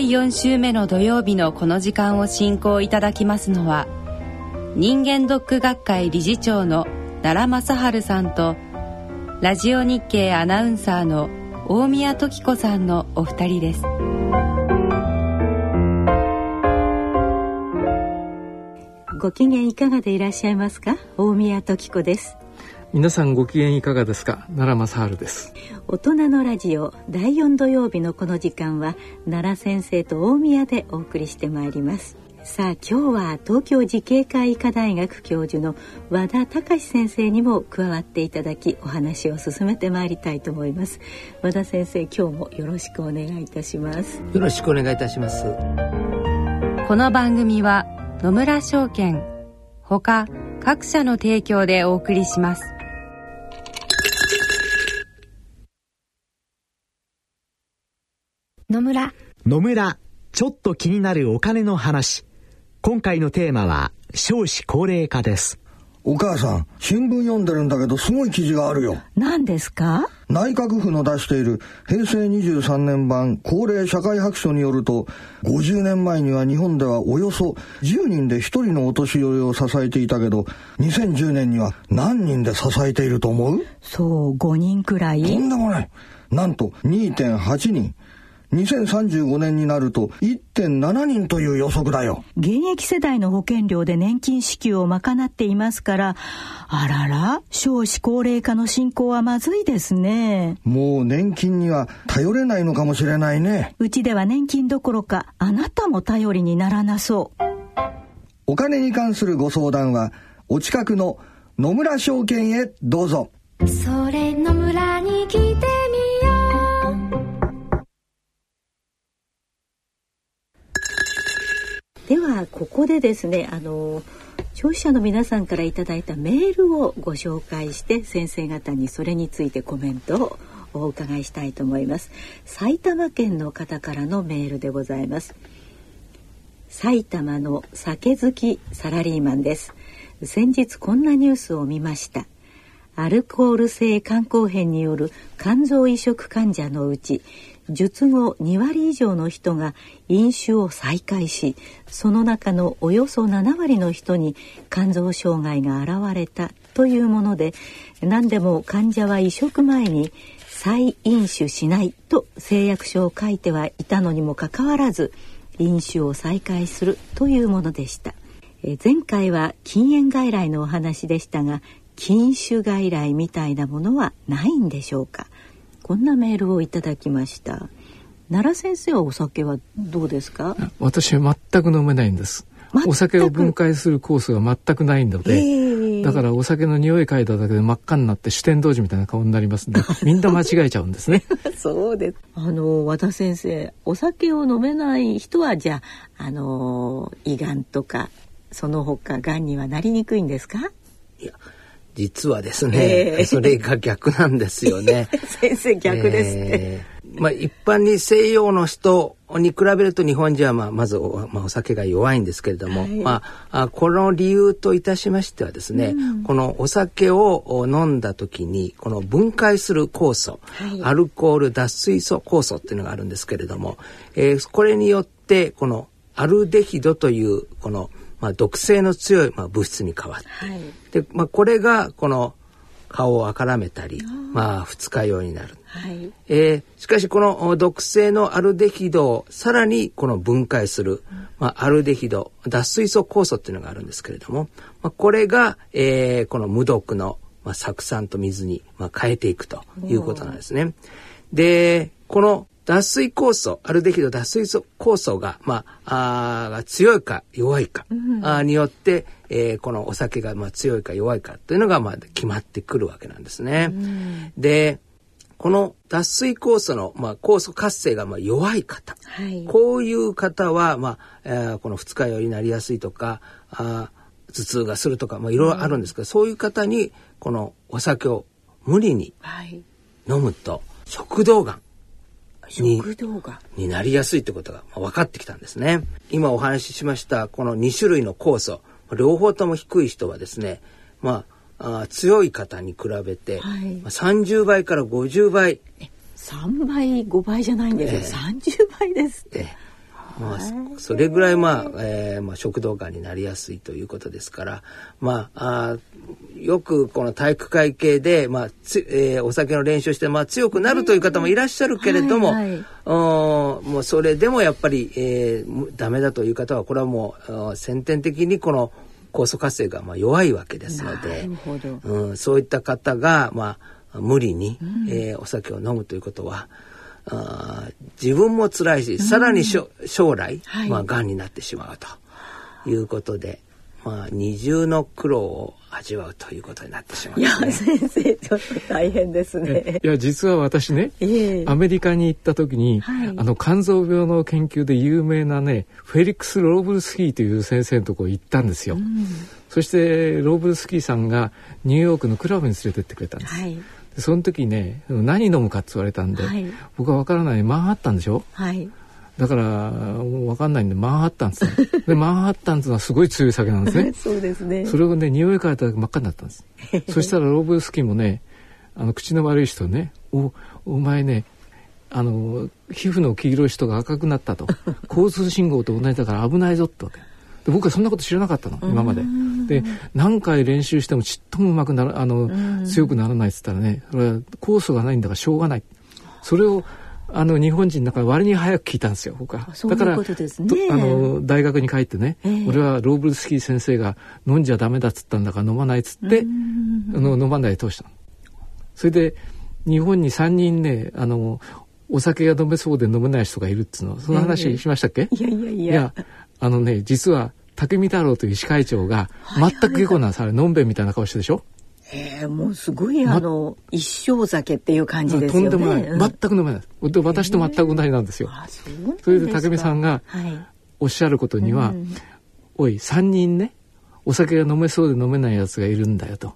第4週目の土曜日のこの時間を進行いただきますのは人間ドック学会理事長の奈良正治さんとラジオ日経アナウンサーの大宮時子さんのお二人です。ご機嫌いかがでいらっしゃいますか？大宮時子です。皆さんご機嫌いかがですか？奈良正治です。大人のラジオ第4土曜日のこの時間は奈良先生と大宮でお送りしてまいります。さあ今日は東京慈恵会医科大学教授の和田隆先生にも加わっていただきお話を進めてまいりたいと思います。和田先生今日もよろしくお願いいたします。よろしくお願いいたします。この番組は野村証券ほか各社の提供でお送りします野村。野村ちょっと気になるお金の話。今回のテーマは少子高齢化です。お母さん新聞読んでるんだけどすごい記事があるよ。何ですか？内閣府の出している平成23年版高齢社会白書によると50年前には日本ではおよそ10人で1人のお年寄りを支えていたけど2010年には何人で支えていると思う？そう5人くらい。とんでもない。なんと2.8人2035年になると1.7人という予測だよ。現役世代の保険料で年金支給を賄っていますから、あらら、少子高齢化の進行はまずいですね。もう年金には頼れないのかもしれないね。うちでは年金どころか、あなたも頼りにならなそう。お金に関するご相談は、お近くの野村証券へどうぞ。それ野村に来てではここでですねあの消費者の皆さんからいただいたメールをご紹介して先生方にそれについてコメントをお伺いしたいと思います。埼玉県の方からのメールでございます。埼玉の酒好きサラリーマンです。先日こんなニュースを見ました。アルコール性肝硬変による肝臓移植患者のうち術後2割以上の人が飲酒を再開しその中のおよそ7割の人に肝臓障害が現れたというもので何でも患者は移植前に再飲酒しないと誓約書を書いてはいたのにもかかわらず飲酒を再開するというものでした。前回は禁煙外来のお話でしたが禁酒外来みたいなものはないんでしょうか？こんなメールをいただきました。奈良先生はお酒はどうですか？私は全く飲めないんです。お酒を分解するコースが全くないので、えー、だからお酒の匂い嗅いだだけで真っ赤になって酒天童子みたいな顔になりますんで みんな間違えちゃうんですね。そうです。あの和田先生お酒を飲めない人はじゃああの胃がんとかその他がんにはなりにくいんですか？いや実はですね、えー、それが逆なんですよね。先生逆ですね。えー、まあ一般に西洋の人に比べると日本人はまあまずお,、まあ、お酒が弱いんですけれども、はい、まあこの理由といたしましてはですね、うん、このお酒を飲んだ時にこの分解する酵素、はい、アルコール脱水素酵素っていうのがあるんですけれども、えー、これによってこのアルデヒドというこのまあ、毒性の強い、まあ、物質に変わって、はい、で、まあ、これがこの顔をあからめたりまあ二日酔いになる、はい。えー、しかしこの毒性のアルデヒドをさらにこの分解する、まあ、アルデヒド脱水素酵素っていうのがあるんですけれども、まあ、これが、えー、この無毒の、まあ、酢酸と水に、まあ、変えていくということなんですね。でこの脱水酵素、アルデヒド脱水酵素が、まあ、あ強いか弱いか、うん、あによって、えー、このお酒がまあ強いか弱いかというのがまあ決まってくるわけなんですね。うん、で、この脱水酵素の、まあ、酵素活性がまあ弱い方、はい、こういう方は、まあえー、この二日酔いになりやすいとかあ頭痛がするとか、まあ、いろいろあるんですけど、うん、そういう方にこのお酒を無理に飲むと食道がんにになりやすいってことが分かってきたんですね。今お話ししましたこの2種類の酵素両方とも低い人はですねまああ強い方に比べて、はい、まあ、30倍から50倍。3倍5倍じゃないんですよ、えー、30倍ですって。えーまあ、それぐらい、まあえーまあ、食道がんになりやすいということですから、まあ、あよくこの体育会系で、まあつえー、お酒の練習して、まあ、強くなるという方もいらっしゃるけれども、はいはい、おもうそれでもやっぱり、えー、ダメだという方はこれはもう先天的にこの酵素活性がまあ弱いわけですので、うん、そういった方が、まあ、無理に、うん、えー、お酒を飲むということは、あ自分も辛いし、さらにしょ、将来、はい、まあ、癌になってしまうということで、まあ、二重の苦労を味わうということになってしまう、ね、いや先生ちょっと大変ですね。いや実は私ね、アメリカに行った時に、はい、あの肝臓病の研究で有名なねフェリックス・ローブルスキーという先生のとこ行ったんですよ。うん、そしてローブルスキーさんがニューヨークのクラブに連れてってくれたんです。はい。その時ね何飲むかって言われたんで、はい、僕は分からないマンハッタンでしょ、はい、だから分かんないんでマンハッタンです でマンハッタンっていうのはすごい強い酒なんですね。そうですね。それをね匂い嗅いだ時真っ赤になったんです。そしたらローブスキーもねあの口の悪い人ねおお前ねあの皮膚の黄色い人が赤くなったと。交通信号と同じだから危ないぞってわけ。で僕はそんなこと知らなかったの今まで。で何回練習してもちっともうまくならあの強くならないっつったらねそれは酵素がないんだからしょうがない。それをあの日本人の中割に早く聞いたんですよ僕は。だから、ね、あの大学に帰ってね、えー、俺はローブルスキー先生が飲んじゃダメだっつったんだから飲まないっつってあの飲まないで通したの。それで日本に3人ねあのお酒が飲めそうで飲めない人がいるっつうのその話しましたっけ、えー、いやいやいや。いやあのね実は竹見太郎という医師会長が全く下戸なんです。あれのんべんみたいな顔してでしょ？ええもうすごいあの、ま、一生酒っていう感じですよね。とんでもない。全く飲めない。で私と全く同じなんですよ。えー、それで竹見さんがおっしゃることには、はい、おい3人ねお酒が飲めそうで飲めないやつがいるんだよと。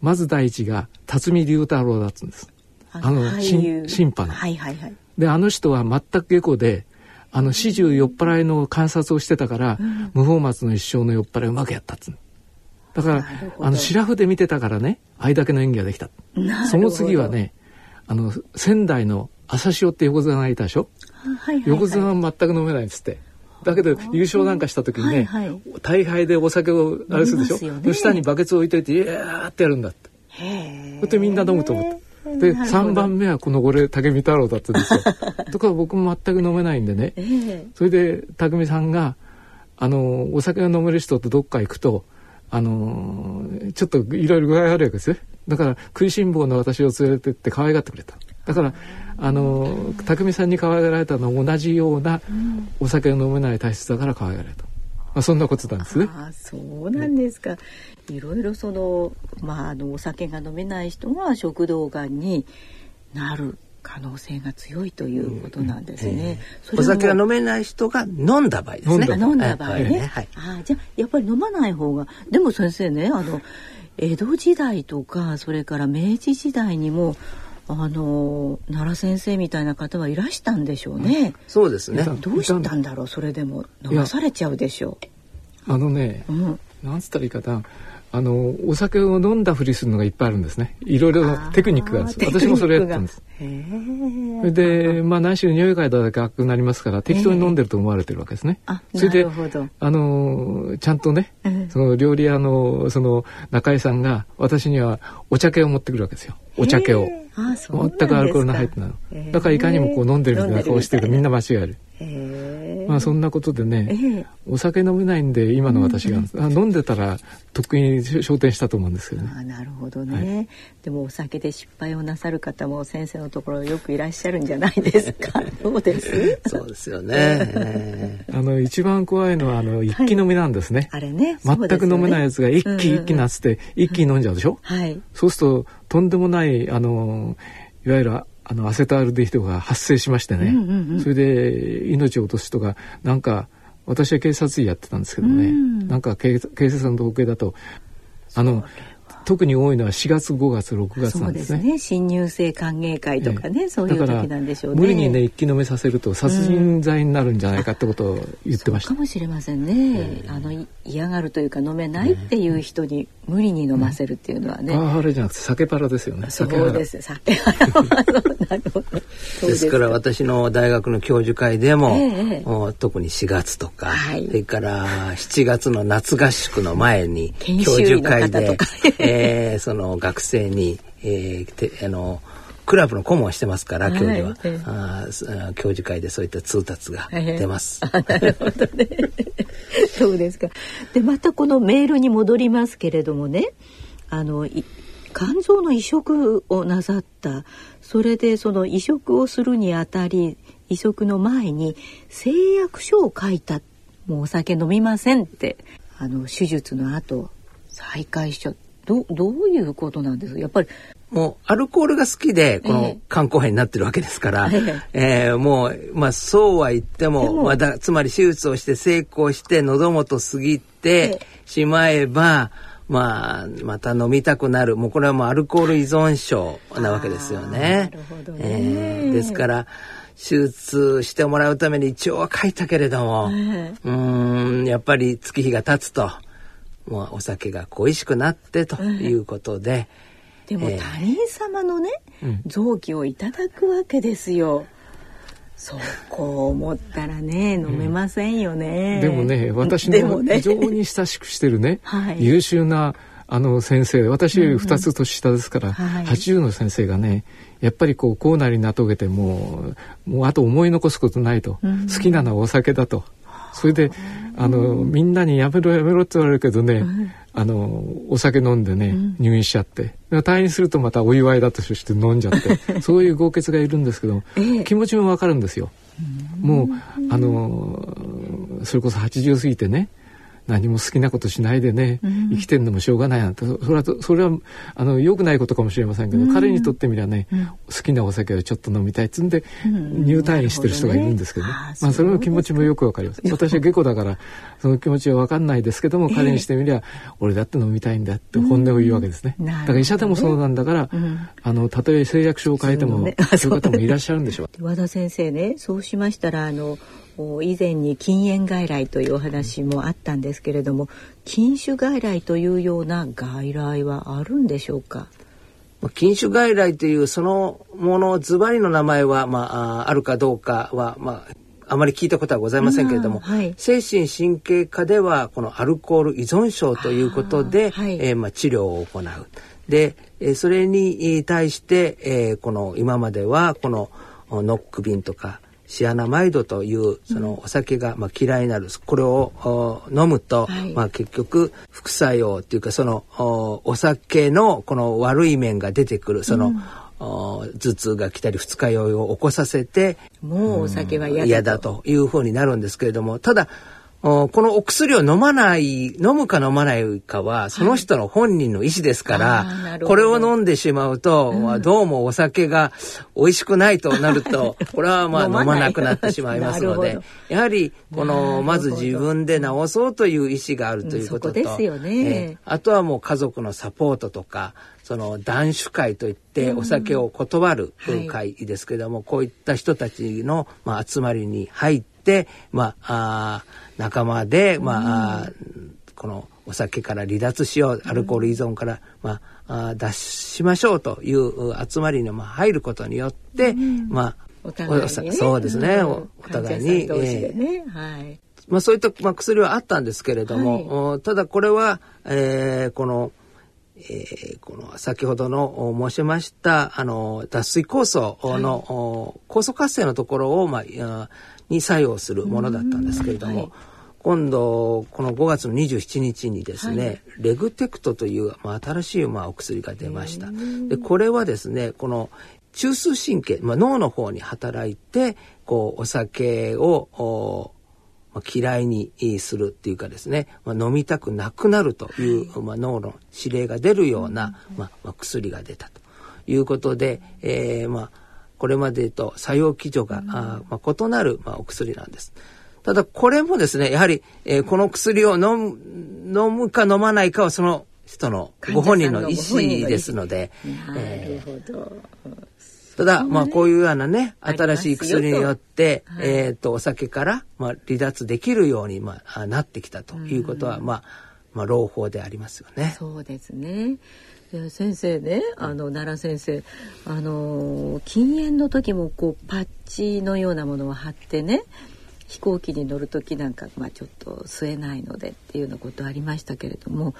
まず第一が辰巳龍太郎だっつうんです。あの審判の。はいはいはい。であの人は全く下戸であの始終酔っ払いの観察をしてたから、うん、無法松の一生の酔っ払いうまくやったっつだからあのシラフで見てたからねあいだけの演技ができた。その次はねあの仙台の朝潮って横綱がいたでしょ、はいはいはい、横綱は全く飲めないっつって。だけど優勝なんかした時にね、はいはい、大杯でお酒をあれするでしょ、ね、の下にバケツ置いといて「いやー」ってやるんだって。そってみんな飲むと思って。で3番目はこの俺武見太郎だったんですよ。とか僕も全く飲めないんでね、えー、それで武見さんがあのお酒が飲める人とどっか行くとあのちょっといろいろ具合悪いわけですよ。だから食いしん坊の私を連れてって可愛がってくれた。だからあの匠さんに可愛がられたの同じようなお酒が飲めない体質だから可愛がられた。まあ、そんなことなんですね。あそうなんですか。ね、いろいろそのまああのお酒が飲めない人が食道がんになる可能性が強いということなんですね。うん、お酒が飲めない人が飲んだ場合ですね。飲んだ場合ね。はい、あじゃあやっぱり飲まない方がでも先生ねあの江戸時代とかそれから明治時代にもあの奈良先生みたいな方はいらしたんでしょうね。そうですね。どうしたんだろうそれでも飲まされちゃうでしょう。あのね、うん、なんつったらいいかな。あのお酒を飲んだふりするのがいっぱいあるんですね。いろいろテクニックがあるんです。私もそれやったんです。それでまあ何しろ匂い嗅いだだけ赤くなりますから適当に飲んでると思われてるわけですね。それであのちゃんとね、その料理屋のその中井さんが私にはお茶系を持ってくるわけですよ。お茶系を。全くアルコールの入ってないの。だからいかにもこう飲んでるみたいな顔してるとみんな間違える。まあそんなことでね、お酒飲めないんで今の私が、うん、飲んでたらとっくに昇天したと思うんですけどね。あなるほどね、はい、でもお酒で失敗をなさる方も先生のところよくいらっしゃるんじゃないですか。どうです？そうですよね。あの一番怖いのはあの一気飲みなんですね。はい、あれね。全く飲めないやつが一気一気なつって一気に飲んじゃうでしょ。はい。そうするととんでもないあのいわゆるあのアセトアルデヒドが発生しましてね、うんうんうん、それで命を落とす人がなんか私は警察員やってたんですけどね、うん、なんか警警察の統計だとあの特に多いのは4月5月6月なんですね。すね新入生歓迎会とかね、ええ、そういう時なんでしょうね。無理にね一気飲めさせると殺人罪になるんじゃないかってことを言ってました。うん、かもしれませんね。え、あの嫌がるというか飲めないっていう人に無理に飲ませるっていうのはね。パワハラじゃなくて酒パラですよね。そうです酒ハラ。ですから私の大学の教授会でも、ええ、特に4月とか、はい、それから7月の夏合宿の前に教授会で、えー、その学生に、えー、てあのクラブの顧問をしてますから教授は、はい、あ教授会でそういった通達が。出ます。なるほどね。そうですか。でまたこのメールに戻りますけれどもね、あの肝臓の移植をなさった。それでその移植をするにあたり移植の前に誓約書を書いた。もうお酒飲みませんってあの手術の後再開しちゃどどういうことなんですやっぱりもうアルコールが好きでこの肝硬変になってるわけですから、えー、えー、もうまあそうは言ってもまだつまり手術をして成功して喉元過ぎてしまえば、まあまた飲みたくなる。もうこれはもうアルコール依存症なわけですよね。ね。えー、ですから手術してもらうために一応は書いたけれども、えー、うんやっぱり月日が経つともうお酒が恋しくなってということで。でも他人様のね、えー、臓器をいただくわけですよ。そうこう思ったらね飲めませんよね、うん、でもね私の非常に親しくしてるね、はい、優秀なあの先生。私より2つ年下ですから、うんはい、80の先生がねやっぱりこうこうなりなとげてもうもうあと思い残すことないと、うん、好きなのはお酒だと。それであのみんなにやめろやめろって言われるけどね、あのお酒飲んでね、入院しちゃって。退院するとまたお祝いだとして飲んじゃって。そういう豪傑がいるんですけど、えー、気持ちもわかるんですよ。もうあのそれこそ80過ぎてね何も好きなことしないでね、うん、生きてんのもしょうがないなんてそれはそれはあの良くないことかもしれませんけど、うん、彼にとってみりゃね、うん、好きなお酒をちょっと飲みたいっつんで、入退院してる人がいるんですけどね、ね。まあそれの気持ちもよくわかります。私は下戸だからその気持ちはわかんないですけども、彼にしてみりゃ俺だって飲みたいんだって本音を言うわけですね、だから医者でもそうなんだから、あのたとえ誓約書を変えてもそういう方もいらっしゃるんでしょう。和田先生ねそうしましたらあの以前に禁煙外来というお話もあったんですけれども禁酒外来というような外来はあるんでしょうか？禁酒外来というそのものズバリの名前は、まあ、あるかどうかは、まあ、あまり聞いたことはございませんけれども、はい、精神神経科ではこのアルコール依存症ということで、はい、えー、まあ、治療を行う。で、えそれに対して、えー、この今まではこのノック瓶とかシアナマイドというそのお酒がまあ嫌いになるこれを飲むと、はい、まあ結局副作用っていうかそのお酒のこの悪い面が出てくるその、うん。頭痛が来たり二日酔いを起こさせてもうお酒は嫌だというふうになるんですけれどもただこのお薬を飲まない飲むか飲まないかはその人の本人の意思ですから、はい、これを飲んでしまうと、うん、どうもお酒が美味しくないとなると これはまあ飲まなくなってしまいますのでやはりこのまず自分で治そうという意思があるということと、ですよね、あとはもう家族のサポートとかその断酒会といってお酒を断る会ですけれども、こういった人たちのまあ集まりに入って、まあ、あ仲間で、まあ、このお酒から離脱しようアルコール依存から、まあ、あ脱しましょうという集まりにまあ入ることによって、まあお互いに、ね、そうですね、お互いに、ね。はい、まあ、そういった、まあ、薬はあったんですけれども、はい、ただこれは、えー、この、えー、この先ほどの申しましたあの脱水酵素の、はい、酵素活性のところを、まあ、に作用するものだったんですけれども、はい、今度この5月の27日にですね、はい、レグテクトという、まあ、新しい、まあ、お薬が出ました。でこれはですねこの中枢神経、まあ、脳の方に働いてこうお酒をまあ、嫌いにするっていうかですね、まあ、飲みたくなくなるという、まあ、脳の指令が出るような、まあ、まあ、薬が出たということで、えー、まあこれまでと作用基準が、あまあ、異なる、まあ、お薬なんです。ただこれもですねやはり、えー、この薬を飲む飲むか飲まないかはその人のご本人の意思ですので。なるほど。ただ、まあこういうようなね、新しい薬によって、えっ、と、お酒から、まあ離脱できるように、まあ、なってきたということは、まあ、まあ、朗報でありますよね。そうですね。先生ね、あの奈良先生、あの禁煙の時もこうパッチのようなものを貼ってね、飛行機に乗る時なんかまあちょっと吸えないのでっていうようなことありましたけれども、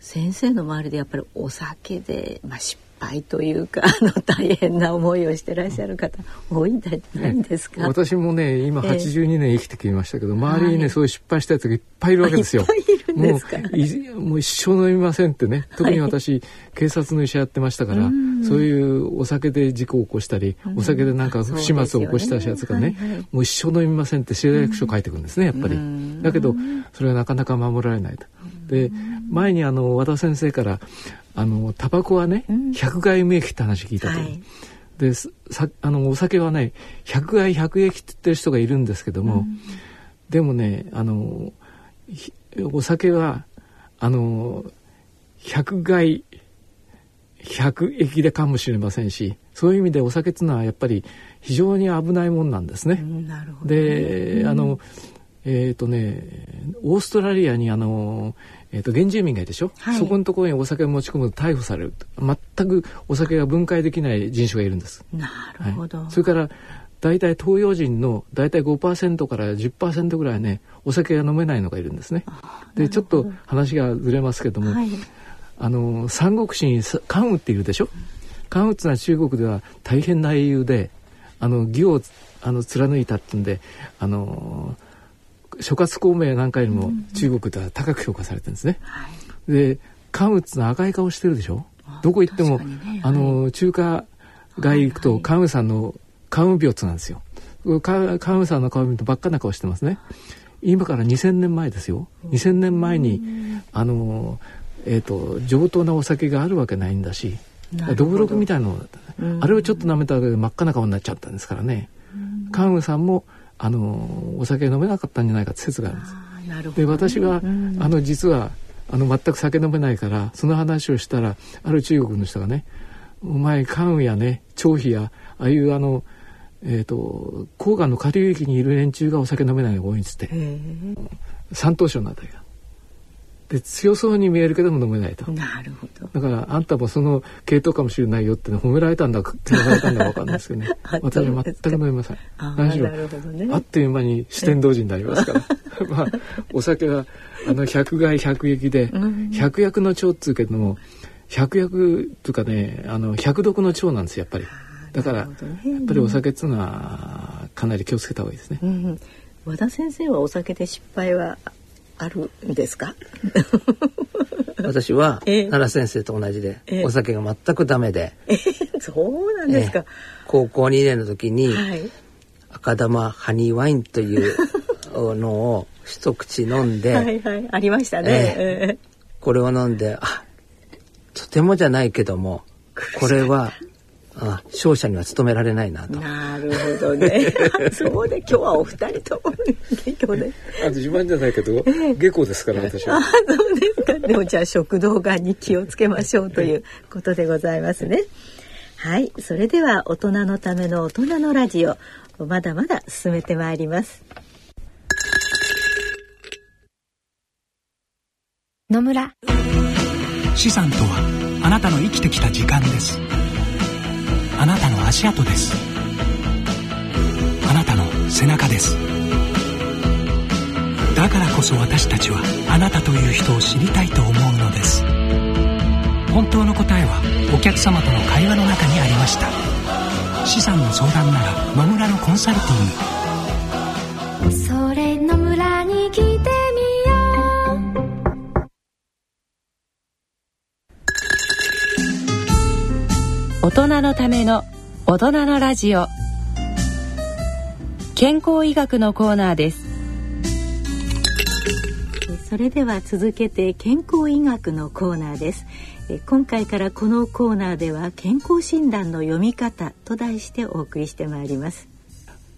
先生の周りでやっぱりお酒でまあ失敗というか あの大変な思いをしてらっしゃる方多いんじゃないですか、私もね今82年生きてきましたけど、えー、周りにね、はい、そういう失敗したやつがいっぱいいるわけですよ。もうもう一生飲みませんってね。特に私、はい、警察の医者やってましたからそういうお酒で事故を起こしたりお酒でなんか不始末を起こしたやつがね、ねはいはい、もう一生飲みませんって誓約書書いてくるんですねやっぱり。だけどそれはなかなか守られないと。で前にあの和田先生からあのタバコはね、百害無益って話聞いたと。はい、でさあのお酒はね百害百益って言ってる人がいるんですけども、うん、でもねあのお酒はあの百害百益でかもしれませんしそういう意味でお酒っていうのはやっぱり非常に危ないもんなんですね。うん、ね。で、うん、あのえっ、ー、とねオーストラリアにあのえーと、原住民がいるでしょ、はい、そこのところにお酒を持ち込むと逮捕される。全くお酒が分解できない人種がいるんです。なるほど、はい、それから大体東洋人の大体5%から10%ぐらいねお酒が飲めないのがいるんですね。でちょっと話がずれますけども、はい、あの三国志に関羽っているでしょ？関羽っていうのは中国では大変な英雄であの義をあの貫いたってんであの諸葛孔明なんかよりも中国では高く評価されてるんですね。うん、で関羽のは赤い顔してるでしょ？どこ行っても、ね、あの中華街行くと関羽さんの関羽病なんですよ。関羽さんの顔見るとばっかな顔してますね。今から2000年前ですよ。2000年前にあのえっ、ー、と上等なお酒があるわけないんだし。どぶろくみたいなのだった、ね、あれをちょっと舐めただけで真っ赤な顔になっちゃったんですからね。関羽さんもあのお酒飲めなかったんじゃないかって説があるんです。ね、で私は、うん、あの実はあの全く酒飲めないからその話をしたらある中国の人がね「お前関羽やね張飛やああいうあのえーと、黄河の下流域にいる連中がお酒飲めないのが多いんですって山東省のあたりが。で強そうに見えるけども飲めないと。なるほど。だからあんたもその系統かもしれないよって褒められたんだ褒められたんだか分かんないですけどね。私は全く飲めません。何しろ、ね、あっという間に四天王寺になりますから。まあお酒はあの百害百益で、百薬の長っつうけども百薬とかねあの百毒の長なんですよやっぱり。だから、やっぱりお酒っつうのはかなり気をつけた方がいいですね、うん、和田先生はお酒で失敗はあるんですか？私は奈良先生と同じで、お酒が全くダメで、そうなんですか、高校2年の時に、はい、赤玉ハニーワインという のを一口飲んではい、はい、ありましたね、えー、これを飲んであとてもじゃないけどもこれはあ勝者には務められないなと。なるほどね。そうで今日はお二人とも下校で。あ自慢じゃないけど、下校ですから私は。あそうですか。でもじゃあ食道がんに気をつけましょうという ことでございますね。はい、それでは大人のための大人のラジオまだまだ進めてまいります。野村資産とはあなたの生きてきた時間です。あなたの足跡です。あなたの背中です。だからこそ私たちはあなたという人を知りたいと思うのです。本当の答えはお客様との会話の中にありました。資産の相談なら野村のコンサルティング。それ野村に来て大人のための大人のラジオ。健康医学のコーナーです。それでは続けて健康医学のコーナーです。え今回からこのコーナーでは健康診断の読み方と題してお送りしてまいります。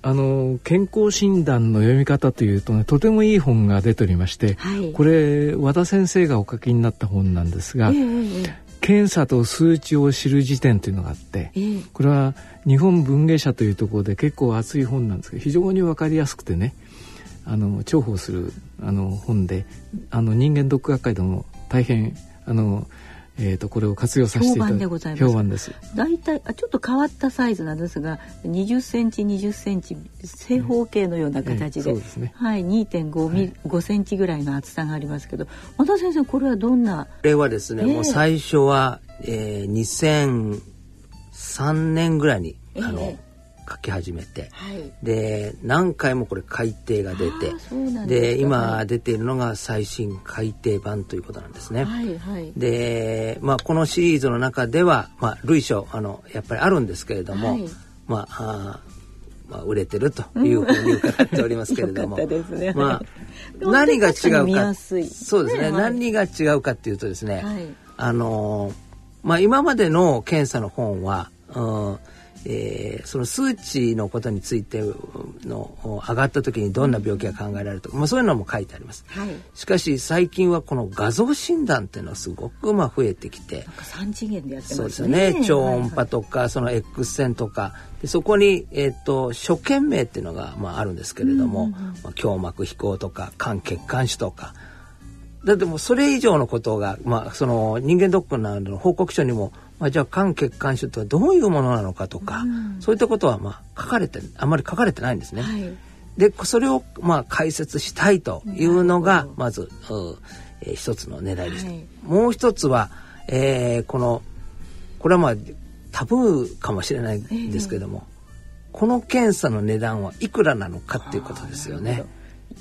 あの健康診断の読み方というとねとてもいい本が出ておりまして、はい、これ和田先生がお書きになった本なんですが、えー、検査と数値を知る辞典というのがあって、えー、これは日本文芸社というところで結構厚い本なんですけど非常に分かりやすくてねあの重宝するあの本であの人間読学会でも大変あのえーと、これを活用させていただでございます。評判です。大体あちょっと変わったサイズなんですが20センチ20センチ正方形のような形で,、えー、ね、はい2.5ミ、はい、5センチぐらいの厚さがありますけど和田先生これはどんな？これはですね、えー、もう最初は、えー、2003年ぐらいにあの、えー書き始めて、はい、で何回もこれ改訂が出て。で今出ているのが最新改訂版ということなんですね。はいはい、で、まあ、このシリーズの中では、まあ、類書あのやっぱりあるんですけれども、はい、まあまあ、売れてるというふうに伺っておりますけれども、ね、まあ、何が違うかそうですね、はい、何が違うかっていうとですね、はい、あのまあ、今までの検査の本は、うんえー、その数値のことについての上がった時にどんな病気が考えられるとか、まあ、そういうのも書いてあります、はい、しかし最近はこの画像診断っていうのはすごくまあ増えてきて3次元でやってますね。そうですね。超音波とかその X 線とか。でそこに、えーと、所見名っていうのがまああるんですけれども、まあ、胸膜飛行とか肝血管腫とか。だってもうそれ以上のことが、まあ、その人間ドックなどの報告書にもまあ、じゃあ肝血管腫とはどういうものなのかとか、うん、そういったことはまあ書かれてあまり書かれてないんですね。はい、でそれをまあ解説したいというのがまず、えー、一つの狙いです。はい、もう一つは、えー、このこれはまあタブーかもしれないんですけども、えー、この検査の値段はいくらなのかっていうことですよね。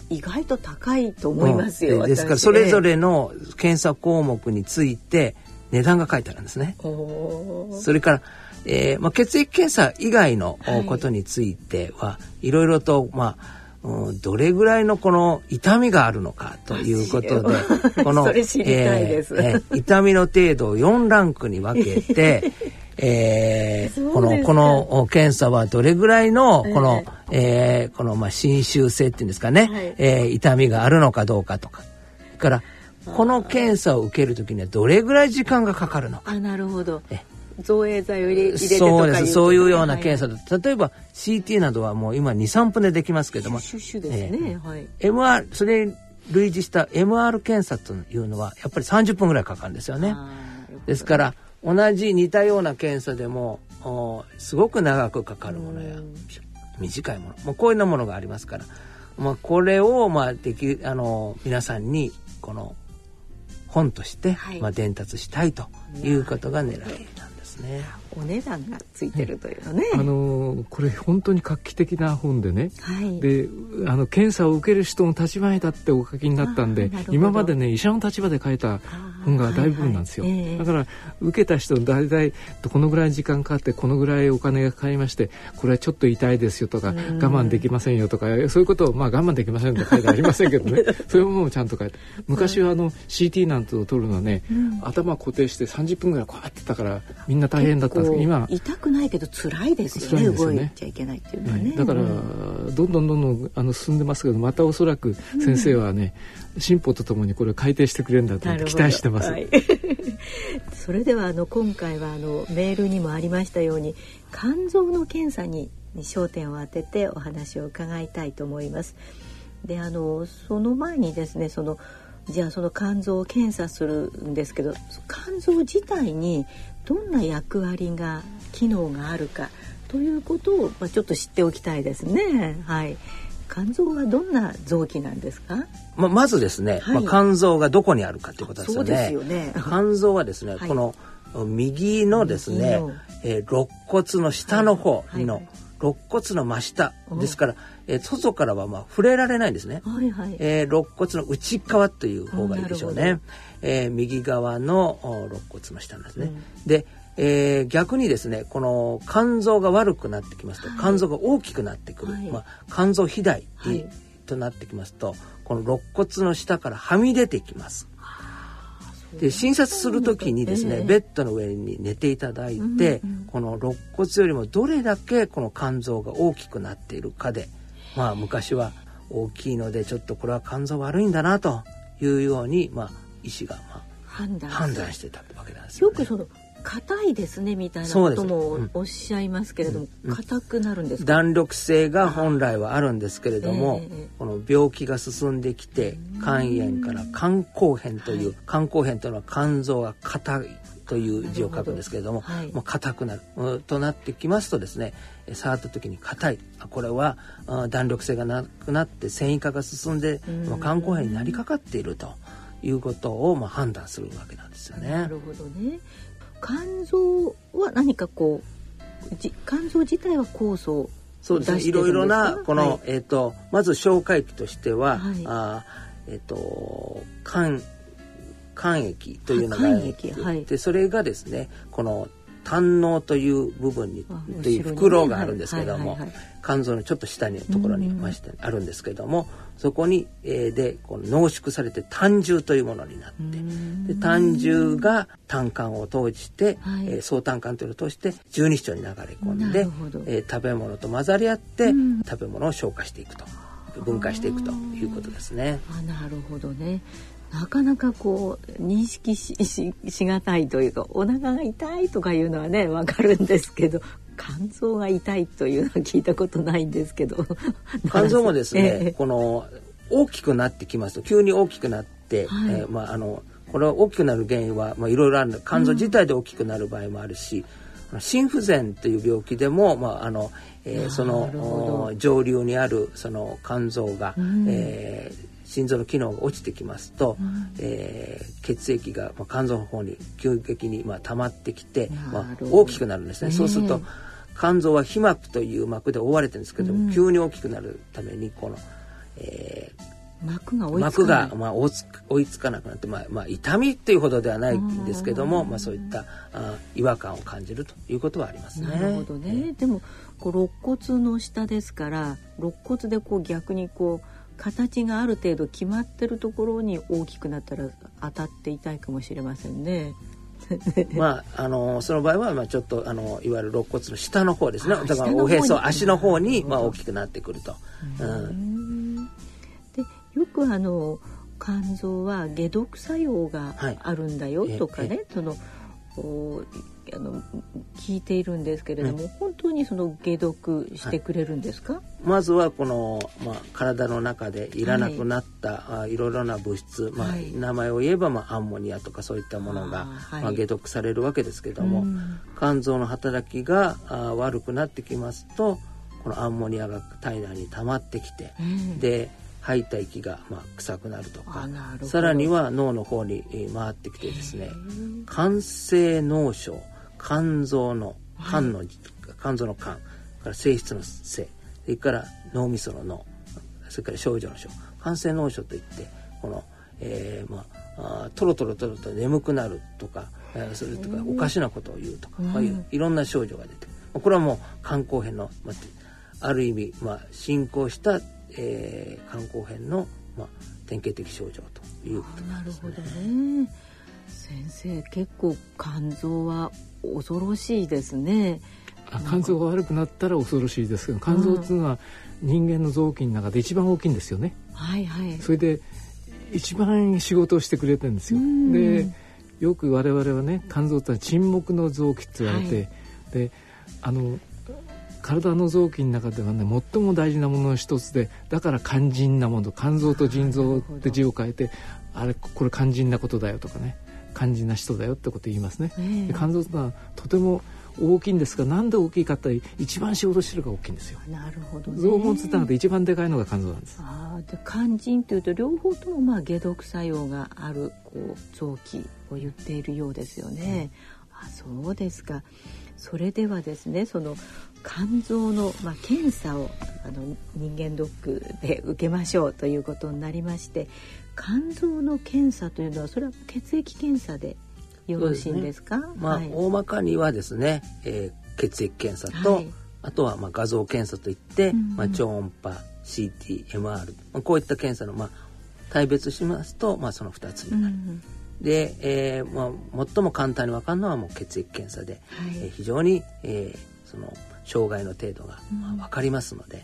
意外と高いと思いますよ。うん、ですからそれぞれの検査項目について値段が書いてあるんですね。それから、えーまあ、血液検査以外のことについては、はい、いろいろと、まあうん、どれぐらいのこの痛みがあるのかということでこの、えーえー、痛みの程度を4ランクに分けて えー、このこの検査はどれぐらいのこの、えー、このまあ侵襲性っていうんですかね、はい、えー、痛みがあるのかどうかとか。からこの検査を受ける時にはどれぐらい時間がかかるの？か。あなるほど。造影剤を入れてそうです。そういうような検査で、はい、例えば CT などはもう今23分でできますけども。シュシュですね、はい、MR それに類似した MR 検査というのはやっぱり30分ぐらいかかるんですよね。ですから同じ似たような検査でもすごく長くかかるものや短いものもうこういうようなものがありますから、まあ、これをまあできあの皆さんにこの本として、はい、まあ、伝達したいということが狙いなんですね。お値段がついてるというね。あのこれ本当に画期的な本でね。はい、であの検査を受ける人の立場に立ってお書きになったんで今までね医者の立場で書いた本が大部分なんですよ、はいはい。えー、だから受けた人大体このぐらい時間かかってこのぐらいお金がかかりましてこれはちょっと痛いですよとか我慢できませんよとかそういうことをまあ我慢できませんと書いてありませんけどね。そういうものもちゃんと書いて昔はあの CT なんてを取るのはね、うん、頭固定して30分ぐらいこうやってたからみんな大変だったんです今痛くないけど辛いですよね、ね、動いちゃいけないっていうのはね、だから、どんどんどんどんあの進んでますけどまたおそらく先生はね、進歩とともにこれを改定してくれるんだと期待してます。はい、それではあの今回はあのメールにもありましたように肝臓の検査に焦点を当ててお話を伺いたいと思います。であのその前にですねそのじゃあその肝臓を検査するんですけど肝臓自体にどんな役割が機能があるかということを、まあ、ちょっと知っておきたいですね。はい肝臓はどんな臓器なんですか？まあ、まずですね、はい、まあ、肝臓がどこにあるかということですよね。よね肝臓はですね、はい、この右のですね、えー、肋骨の下の方の、肋骨の真下ですから、えー、外からはまあ触れられないんですね。はいはい、えー、肋骨の内側という方がいいでしょうね。えー、右側の肋骨の下なんですね。うん、で、えー、逆にですねこの肝臓が悪くなってきますと、はい、肝臓が大きくなってくる、はい、まあ、肝臓肥大、はい、となってきますとこの肋骨の下からはみ出てきます。で診察する時にですね、ベッドの上に寝ていただいて、この肋骨よりもどれだけこの肝臓が大きくなっているかでまあ昔は大きいのでちょっとこれは肝臓悪いんだなというように、まあ、医師がまあ判断判断してたわけなんですよ、ね、よくその硬いですねみたいなこともおっしゃいますけれども硬、うん、くなるんです弾力性が本来はあるんですけれども、えー、この病気が進んできて肝炎から肝硬変という、肝硬変というのは肝臓が硬いという字を書くんですけれども、はい、もう硬くなるとなってきますとですね触った時に硬い。これは弾力性がなくなって繊維化が進んで肝硬変になりかかっているということをまあ判断するわけなんですよね。なるほどね。肝臓は何かこうじ肝臓自体は酵素そうですね。いろいろなこの、はい、えっ、ー、とまず消化液としては、はい、あえっ、ー、と肝肝液というのがあって、はい、でそれ Ⅳ ですねこの胆のという部分にという袋があるんですけども肝臓のちょっと下にところにましてあるんですけどもそこに、えー、でこの濃縮されて胆汁というものになってで胆汁が胆管を通じて、はい、えー、総胆管というのを通して十二指腸に流れ込んで、えー、食べ物と混ざり合って食べ物を消化していくと分解していくということですね。あなるほどねなかなかこう認識しししがたいというかお腹が痛いとかいうのはねわかるんですけど肝臓が痛いというのは聞いたことないんですけど。肝臓もですね、えー、この大きくなってきますと急に大きくなって、はい、えー、まああのこれは大きくなる原因は、まあ、いろいろある肝臓自体で大きくなる場合もあるし、うん、心不全という病気でも、まああのえー、その上流にあるその肝臓が、うん、えー心臓の機能が落ちてきますと、うん、えー、血液が、まあ、肝臓の方に急激に、まあ、溜まってきて、まあ、大きくなるんですね。そうすると肝臓は皮膜という膜で覆われてるんですけども、うん、急に大きくなるためにこの、えー、膜が追いつかない。まあ、追いつかなくなって、まあまあ、痛みっていうほどではないんですけども、まあ、そういったあ違和感を感じるということはありますね。なるほどね、えー、でもこう肋骨の下ですから肋骨でこう逆にこう形がある程度決まってるところに大きくなったら当たって痛いかもしれませんね。まああのその場合はまあちょっとあのいわゆる肋骨の下の方ですね。だからおへそ足の方にまあ大きくなってくると。うん、でよくあの肝臓は解毒作用があるんだよとかね、はい、そのあの聞いているんですけれども、うん、本当にその解毒してくれるんですか、はい、まずはこの、まあ、体の中でいらなくなった、はい、いろいろな物質、まあ、はい、名前を言えば、まあ、アンモニアとかそういったものがまあ、解毒されるわけですけども、うん、肝臓の働きがあ悪くなってきますとこのアンモニアが体内に溜まってきて、うん、で吐いた息がまあ臭くなるとかさらには脳の方に回ってきてですね肝性脳症肝臓の肝の、はい、肝臓の肝。から性質の性。それから脳みその脳。それから症状の症肝性脳症といってこの、えー、まあトロトロトロと眠くなるとか、えー、それとかおかしなことを言うとか、まあ、いういろんな症状が出てこれはもう肝硬変の、まあ、ある意味、まあ、進行した、えー、肝硬変の、まあ、典型的症状ということなんですね。なるほどね先生結構肝臓は恐ろしいですね。肝臓が悪くなったら恐ろしいですけど肝臓っていうのは人間の臓器の中で一番大きいんですよね。はいはい、それで一番仕事をしてくれてるんですよ。でよく我々はね肝臓ってのは沈黙の臓器って言われて、はい、であの体の臓器の中ではね最も大事なものの一つでだから肝心なもの肝臓と腎臓って字を変えてあれこれ肝心なことだよとかね肝心な人だよってこと言いますね。えー、肝臓はとても大きいんですがなんで大きいかって一番仕事してるが大きいんですよ。なるほど、ね、臓門つった中で一番でかいのが肝臓なんです。ああ、で肝腎というと両方ともまあ解毒作用があるこう臓器を言っているようですよね。うん、あ、そうですか。それではですね、その肝臓のまあ検査をあの人間ドックで受けましょうということになりまして、肝臓の検査というのはそれは血液検査でよろしいんですか、ね、まあ、はい、大まかにはですね、えー、血液検査と、はい、あとはまあ画像検査といって、うんうん、まあ、超音波 CT、MR、まあ、こういった検査のまあ大別しますと、まあ、その2つになる。うんうん。で、えーまあ、最も簡単に分かるのはもう血液検査で、はい、えー、非常に、えー、その障害の程度が、まあ、分かりますので、うん、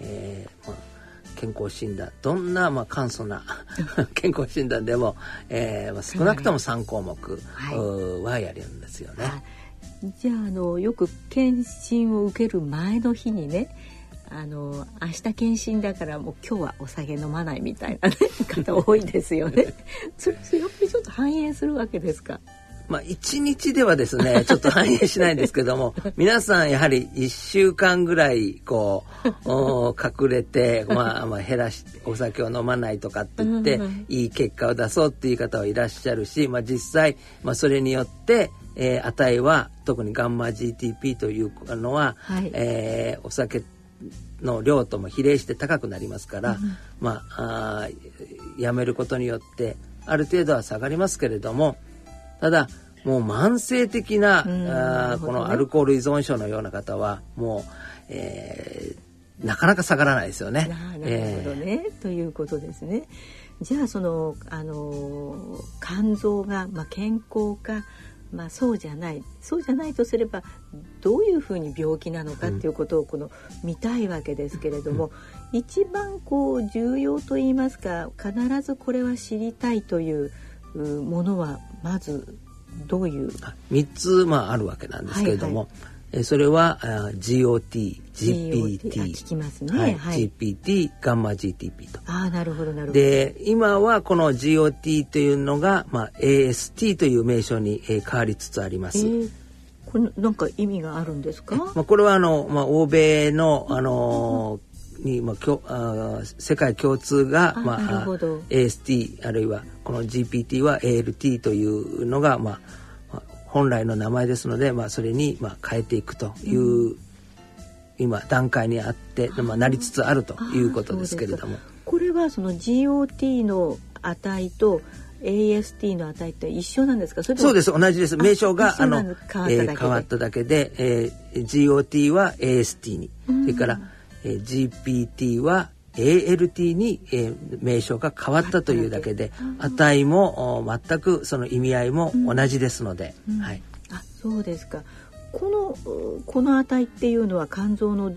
えー、まあ、健康診断どんな、まあ、簡素な 健康診断でも、えーまあ、少なくとも3項目はやるんですよね。はい、じゃああのよく検診を受ける前の日にねあの明日検診だからもう今日はお酒飲まないみたいな、ね、方多いですよね。それやっぱりちょっと反映するわけですか？まあ、一日ではですね、ちょっと反映しないんですけども、皆さんやはり一週間ぐらい、こう、隠れて、まあ、まあ、減らし、お酒を飲まないとかって言って、いい結果を出そうっていう方はいらっしゃるし、まあ、実際、まあ、それによって、えー、値は、特にガンマ GTP というのは、はい、えー、お酒の量とも比例して高くなりますから、うん、まああやめることによってある程度は下がりますけれどもただもう慢性的な、うん、あこのアルコール依存症のような方はもう、えー、なかなか下がらないですよね。なるほどね、えー、ということですね。じゃあそのあの肝臓が、まあ、健康かまあ、そうじゃない。そうじゃないとすればどういうふうに病気なのかっていうことをこの見たいわけですけれども、うん、一番こう重要と言いますか必ずこれは知りたいというものはまずどういう？3つ、まあ、あるわけなんですけれども、はいはいえそれは GOT、GPT、聞きますね、はい GPT、ガンマ GTP と。あなるほどなるほど。で今はこの GOT というのが、まあ、AST という名称に、え変わりつつあります。えーこれなんか意味があるんですか？まあこれはあのまあ欧米のあのにまあきょあ世界共通がまあ AST あるいはこの GPT は ALT というのがまあ本来の名前ですので、まあ、それにまあ変えていくという、うん、今段階にあって、まあ、なりつつあるということですけれども。これはその GOT の値と AST の値って一緒なんですか？そうです。同じです。名称があの変わえー、変わっただけで、えー、GOT は AST に、それから、えー、GPT は ALT に、えー、名称が変わったというだけで、値も全くその意味合いも同じですので、うん、はい。あ、そうですか。このこの値っていうのは肝臓の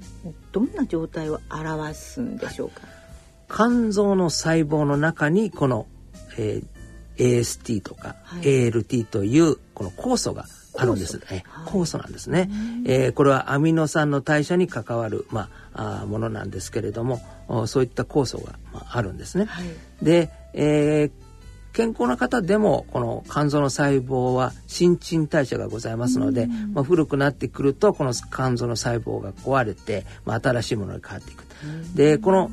どんな状態を表すんでしょうか？肝臓の細胞の中にこの、えー、AST とか、はい、ALT というこの酵素があるんです。え酵素なんですね。えー、これはアミノ酸の代謝に関わる、まあ、あものなんですけれども、そういった酵素が、まあ、あるんですね。はい、で、えー、健康な方でもこの肝臓の細胞は新陳代謝がございますので、まあ、古くなってくるとこの肝臓の細胞が壊れて、まあ、新しいものに変わっていく。でこの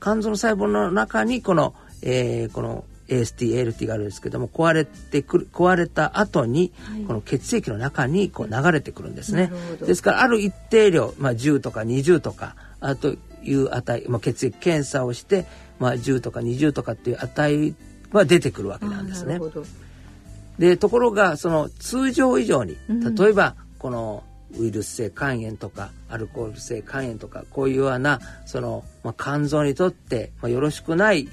肝臓の細胞の中にこの、えー、この AST、ALT があるんですけども壊れてくる壊れた後に、はい、この血液の中にこう流れてくるんですね。ですからある一定量、まあ、10とか20とかあという値、まあ、血液検査をして、まあ、10とか20とかっていう値は出てくるわけなんですね。でところがその通常以上に例えばこのウイルス性肝炎とかアルコール性肝炎とかこういうようなその、まあ、肝臓にとって、まあ、よろしくない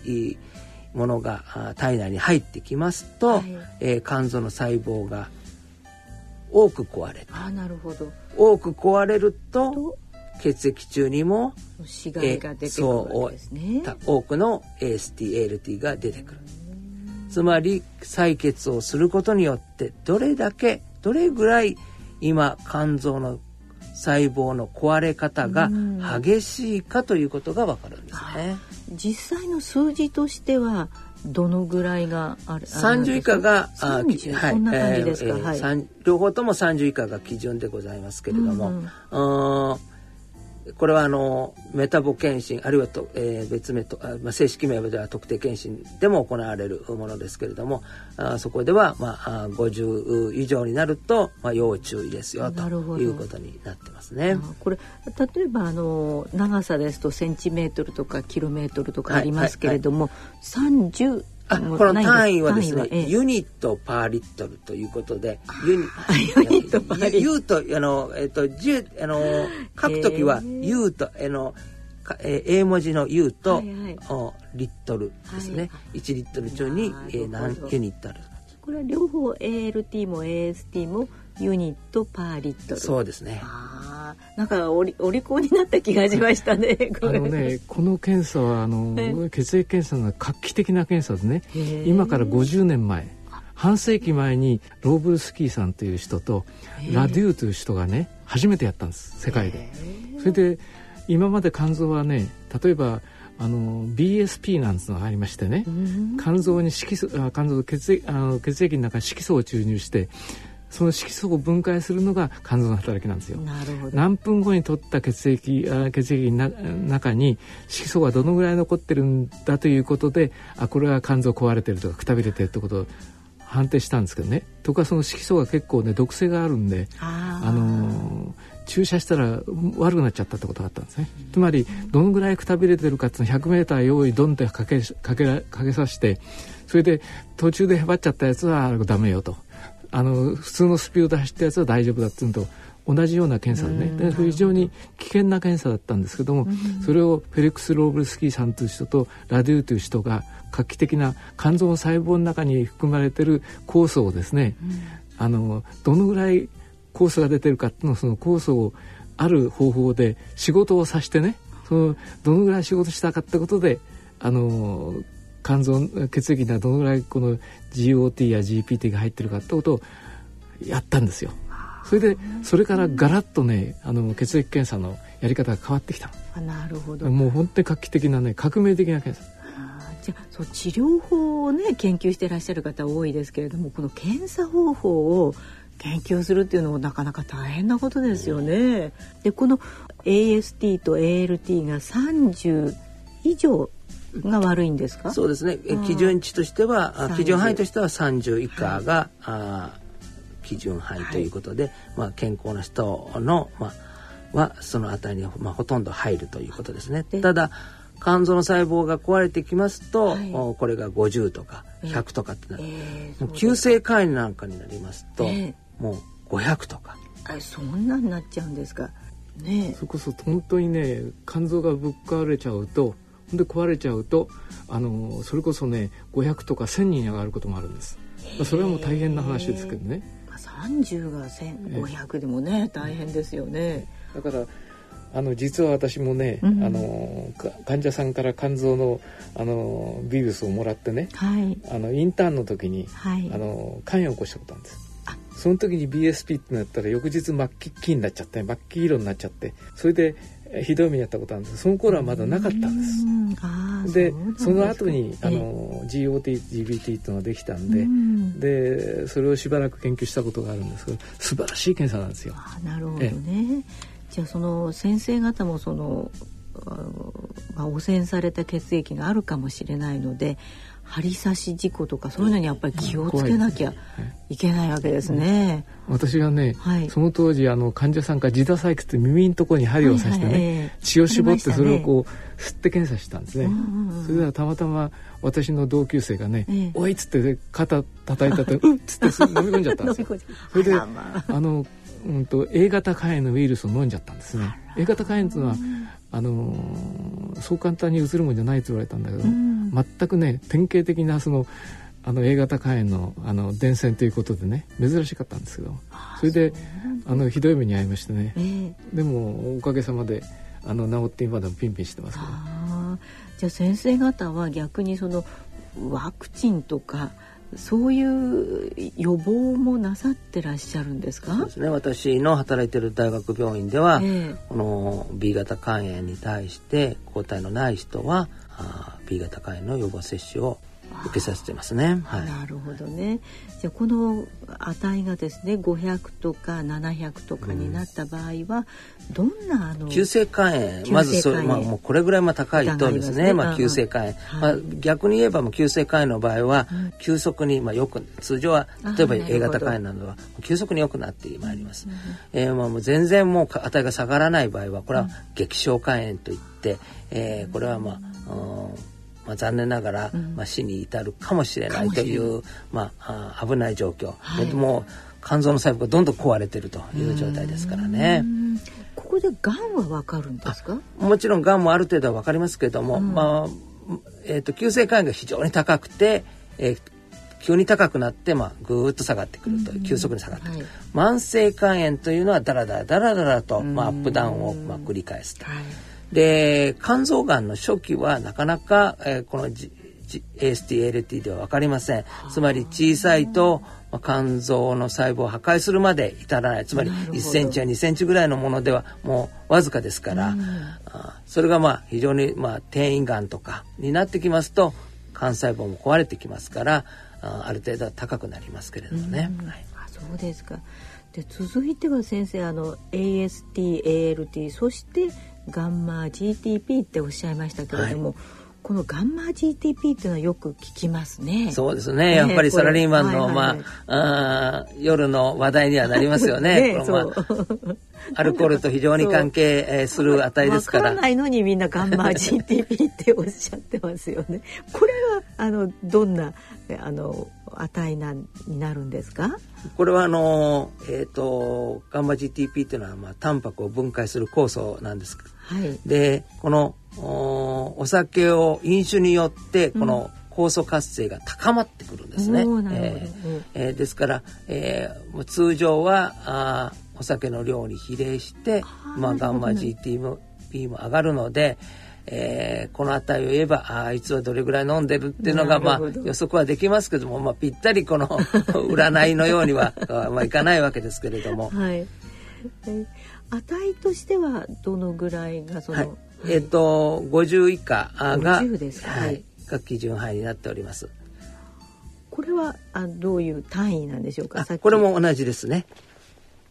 ものが体内に入ってきますと、はい、えー、肝臓の細胞が多く壊れあなるほど。多く壊れると血液中にも死骸が出てくるわけですね。多くの AST-ALT が出てくる。つまり採血をすることによってどれだけどれぐらい今肝臓の細胞の壊れ方が激しいかということがわかるんですね。実際の数字としてはどのぐらいがある30以下があ、はい、そんな感じですか、えーえー、両方とも30以下が基準でございますけれども、うんうんこれはあのメタボ検診あるいはと、えー、別名と、まあ、正式名では特定検診でも行われるものですけれどもあそこでは、まあ、50以上になると、まあ、要注意ですよということになってますね。これ例えばあの長さですとセンチメートルとかキロメートルとかありますけれども、はいはいはい、30あこの単位はですね、ええ、 unit per liter ということで、unit per liter。U とあのえっと十あの書くときはユーとあのえー、英文字の U と、はいはい、おリットルですね、はい、1リットル中に、えー、何ユニットあるこれは両方 ALT も AST もユニットパーリットル。そうですね。あなんかおりお利口になった気がしましたね あのねこの検査はあの血液検査の画期的な検査ですね。今から50年前。半世紀前にローブルスキーさんという人とラデューという人がね初めてやったんです世界で。それで今まで肝臓はね例えばあの BSP なんてのがありましてね、肝臓に色素あ肝臓血液あの血液の中に色素を注入してその色素を分解するのが肝臓の働きなんですよ。何分後に取った血液あ血液の中に色素がどのぐらい残ってるんだということであこれは肝臓壊れてるとかくたびれてるってことを判定したんですけどね。とかその色素が結構ね毒性があるんであの注射したら悪くなっちゃったってことがあったんですね、つまりどのぐらいくたびれてるかっていうのを 100m 用意ドンってかけかけかけさせてそれで途中でへばっちゃったやつはダメよとあの普通のスピードで走ったやつは大丈夫だっていうのと同じような検査でね、で非常に危険な検査だったんですけども、それをフェリックス・ローブルスキーさんという人とラデューという人が画期的な肝臓の細胞の中に含まれてる酵素をですね、あのどのぐらい酵素が出てるかっていうのをその酵素をある方法で仕事をさしてねそのどのぐらい仕事したかってことであの肝臓血液にはどのぐらいこの GOT や GPT が入ってるかってことをやったんですよ。それでそれからガラッとねあの血液検査のやり方が変わってきた。なるほど。もう本当に画期的なね革命的な検査。じゃあそう治療法をね研究していらっしゃる方多いですけれどもこの検査方法を研究するっていうのもなかなか大変なことですよね。でこの AST と ALT が30以上が悪いんですか？そうですね。基準値としては基準範囲としては30以下が、はい、あ基準範囲ということで、はい、まあ、健康な人の、まあ、はその値に、まあ、ほとんど入るということですね。ただ肝臓の細胞が壊れてきますと、はい、これが50とか100とかってなる、えー、急性肝炎なんかになりますと、えー、もう500とか。あそんなになっちゃうんですか。ねそれこそ本当にね肝臓がぶっ壊れちゃうとで壊れちゃうとあのそれこそね500とか1,000人上がることもあるんです、まあ、それはもう大変な話ですけどね。30が1500でもね大変ですよね。だからあの実は私もね、うん、あの患者さんから肝臓のあのビルスをもらってね、はい、あのインターンの時に、はい、あの肝炎を起こしたことなんです。その時に BSP ってなったら翌日末期期になっちゃって末期色になっちゃってそれでひどい目にあったことあるんですその頃はまだなかったんです。でその後にあの GOTGBT っていうのができたんで、んでそれをしばらく研究したことがあるんですけど素晴らしい検査なんですよ。あなるほどね。じゃあその先生方もそのまあ、汚染された血液があるかもしれないので針刺し事故とかそういうのにやっぱり気をつけなきゃいけないわけですね。私がね、はい、その当時あの患者さんから自打採掘って耳のところに針を刺してね、はいはいえー、血を絞ってそれをこう吸って検査したんですね。それではたまたま私の同級生がね「えー、おい!」っつって肩叩いたと「うっ!」つって飲み込んじゃったんですよ。それであのうんと A 型肝炎のウイルスを飲んじゃったんですね。A 型肝炎というのはあのー、そう簡単にうつるもんじゃないと言われたんだけど、うん、全くね典型的なそのあの A 型肝炎のあの伝染ということでね珍しかったんですけどそれであのひどい目に遭いましてね、えー、でもおかげさまであの治って今でもピンピンしてますけど。じゃあ先生方は逆にそのワクチンとかそういう予防もなさってらっしゃるんですか？そうですね。私の働いてる大学病院では、えー、この B 型肝炎に対して抗体のない人はあ B 型肝炎の予防接種を受けさせてますね。はい、なるほどね。じゃあこの値がですね500とか700とかになった場合は、どんなあの急性肝炎まずそれまあもうこれぐらいま高いとですね、まあ急性肝炎、まあ逆に言えばもう急性肝炎の場合は、急速にまあよく通常は例えば A 型肝炎などは急速に良くなってまいります。えー、まあもう全然もう値が下がらない場合はこれは激小肝炎といって、えー、これはまあ、うんまあ、残念ながら、まあ、死に至るかもしれないという、まあ、あ危ない状況、はい、もう肝臓の細胞がどんどん壊れてるという状態ですからね。ここでがんはわかるんですか？もちろんがんもある程度はわかりますけれども、うん、まあえーと、急性肝炎が非常に高くて、えー、急に高くなって、まあ、ぐーっと下がってくると、急速に下がってくる、はい、慢性肝炎というのはだらだらだらだらと、まあ、アップダウンを、まあ、繰り返すと。はい、で肝臓がんの初期はなかなか、えー、この AST-ALT では分かりません。つまり小さいと肝臓の細胞を破壊するまで至らない。つまり1センチや2センチぐらいのものではもうわずかですから、うん、それがまあ非常にまあ転移がんとかになってきますと肝細胞も壊れてきますからある程度は高くなりますけれどもね。はい、あそうですか。で続いては先生あの AST-ALT そしてガンマ GTP っておっしゃいましたけれども、はいこのガンマ GTP っていうのはよく聞きますね。そうですね。やっぱりサラリーマンの、まあ、あ夜の話題にはなりますよね。ねまあ、アルコールと非常に関係する値ですから。わからないのにみんなガンマ GTP っておっしゃってますよね。これはあのどんなあの値なになるんですか？これはあのえっ、ー、とガンマ GTP っていうのはまあタンパクを分解する酵素なんです。はい、でこのおお酒を飲酒によってこの酵素活性が高まってくるんですね。うん、えー、えー、ですから、えー、通常はあお酒の量に比例してまあ、ガンマ GT も P も上がるので、えー、この値を言えばああいつはどれぐらい飲んでるっていうのが、まあ、予測はできますけども、まあ、ぴったりこの 占いのようにはまあいかないわけですけれども。はい値としてはどのぐらいがその、はい、えっ、ー、と50以下がはい、が基準範囲になっております。これはあどういう単位なんでしょうか？これも同じですね。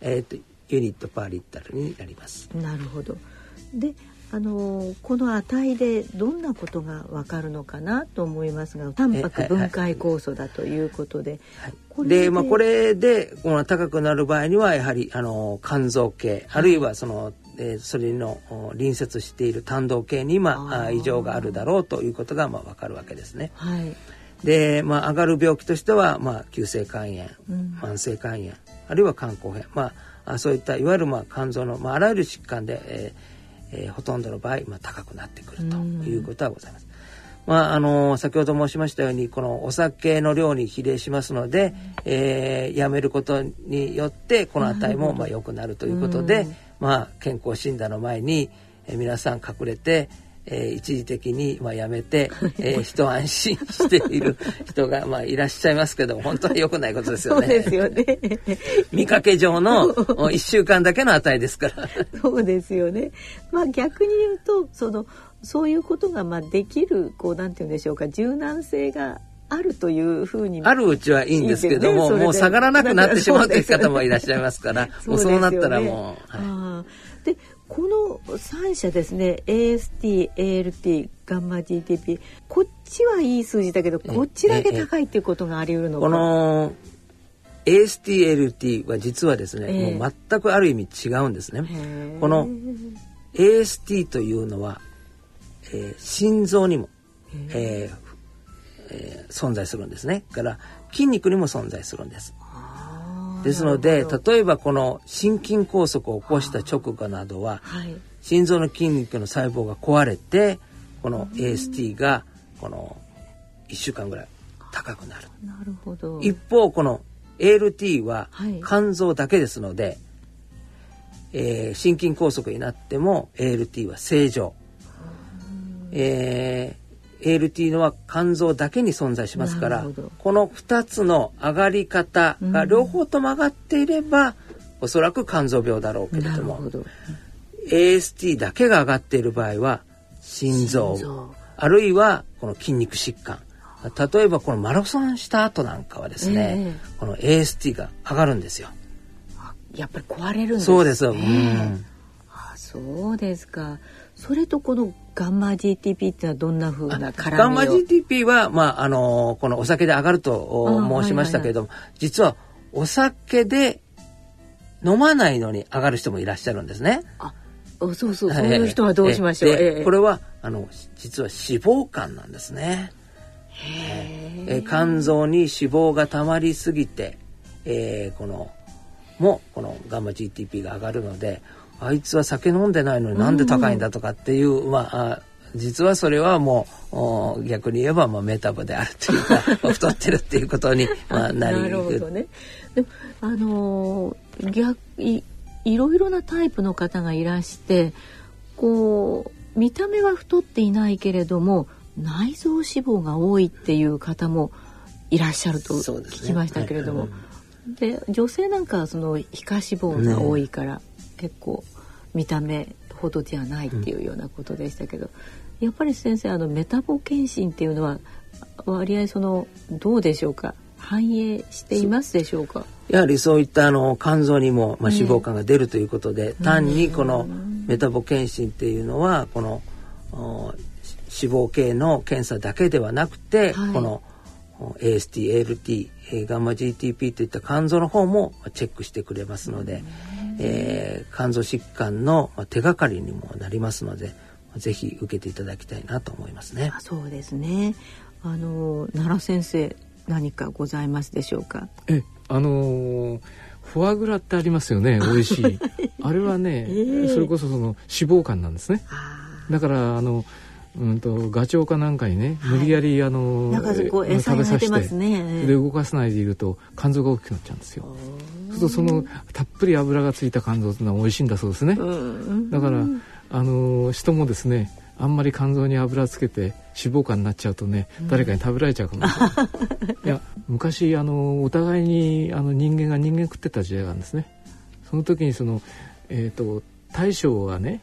えっ、ー、とユニットパーリッタルになります。なるほど。で、あのこの値でどんなことがわかるのかなと思いますが、タンパク分解酵素だということで、はい、でまあこれでこの高くなる場合にはやはりあの肝臓系あるいはそのえー、それの隣接している胆道系に、まあ、異常があるだろうということが、まあ、分かるわけですね。はい、で、まあ、上がる病気としては、まあ、急性肝炎、うん、慢性肝炎あるいは肝硬変、まあ、そういったいわゆる、まあ、肝臓の、まあ、あらゆる疾患で、えーえー、ほとんどの場合、まあ、高くなってくるということはございます。まあ、あの先ほど申しましたようにこのお酒の量に比例しますので、えー、やめることによってこの値もまあ良くなるということで、まあ、健康診断の前に、えー、皆さん隠れて、えー、一時的に、まあ、やめて、えー、一安心している 人が、まあ、いらっしゃいますけど本当に良くないことですよね。そうですよね。見かけ上の1週間だけの値ですから。そうですよね。まあ、逆に言うとそのそういうことがまあできるこうなんて言うんでしょうか柔軟性があるというふうにあるうちはいいんですけども、ね、もう下がらなくなってしまうという方もいらっしゃいますから もうそうなったらもう。はい、でこの3社ですね AST、ALT、ガンマ GTP こっちはいい数字だけどこっちだけ高いっていうことがあり得るのか？この ASTLT は実はですね、えー、もう全くある意味違うんですね。この AST というのはえー、心臓にも、えーえー、存在するんですね。から筋肉にも存在するんです。ですので例えばこの心筋梗塞を起こした直後などは、はい、心臓の筋肉の細胞が壊れてこの AST がこの1週間ぐらい高くなる。なるほど。一方この ALT は肝臓だけですので、はい、えー、心筋梗塞になっても ALT は正常。えー、ALT のは肝臓だけに存在しますからこの2つの上がり方が両方とも上がっていれば、うん、おそらく肝臓病だろうけれどもど AST だけが上がっている場合は心臓あるいはこの筋肉疾患例えばこのマラソンした後なんかはですね、えー、この AST が上がるんですよ。やっぱり壊れるんですね。そうです。うん、あそうですか。それとこのガンマ GTP ってはどんなふうなガンマ GTP は、まあ、あのこのお酒で上がると申しましたけれども、はいはいはい、実はお酒で飲まないのに上がる人もいらっしゃるんですね。あそうそうそういう人はどうしましょう、えー、これはあの実は脂肪肝なんですね。えー、肝臓に脂肪がたまりすぎて、えー、このもこのガンマ GTP が上がるのであいつは酒飲んでないのになんで高いんだとかっていう、うん、まあ実はそれはもう逆に言えばまあメタボであるというか 太ってるっていうことにまあなりなるほどね。でもあのー、逆いいろいろなタイプの方がいらしてこう見た目は太っていないけれども内臓脂肪が多いっていう方もいらっしゃると聞きましたけれども。で、女性なんかはその皮下脂肪が多いから、結構見た目ほどじゃないっていうようなことでしたけど、やっぱり先生あのメタボ検診っていうのは割合そのどうでしょうか？反映していますでしょうか？やはりそういったあの肝臓にも、まあ、脂肪肝が出るということで、単にこのメタボ検診っていうのはこの脂肪系の検査だけではなくて、はい、この AST、ALT、ガンマ GTP といった肝臓の方もチェックしてくれますので、えー、肝臓疾患の手がかりにもなりますのでぜひ受けていただきたいなと思いますね。そうですね。あの奈良先生何かございますでしょうか？えあのフォアグラってありますよね美味しい。あれはね、えー、それこそその脂肪肝なんですね。だからあのうんとガチョウかなんかにね、無理やりあの、食べさせて、ね、で動かさないでいると肝臓が大きくなっちゃうんですよ。するとそのたっぷり油がついた肝臓っていうのは美味しいんだそうですね。だからあの人もですねあんまり肝臓に油つけて脂肪肝になっちゃうとね、誰かに食べられちゃうかもしれない。いや昔あのお互いにあの人間が人間食ってた時代があるんですね。その時にそのえっ、ー、と大将はね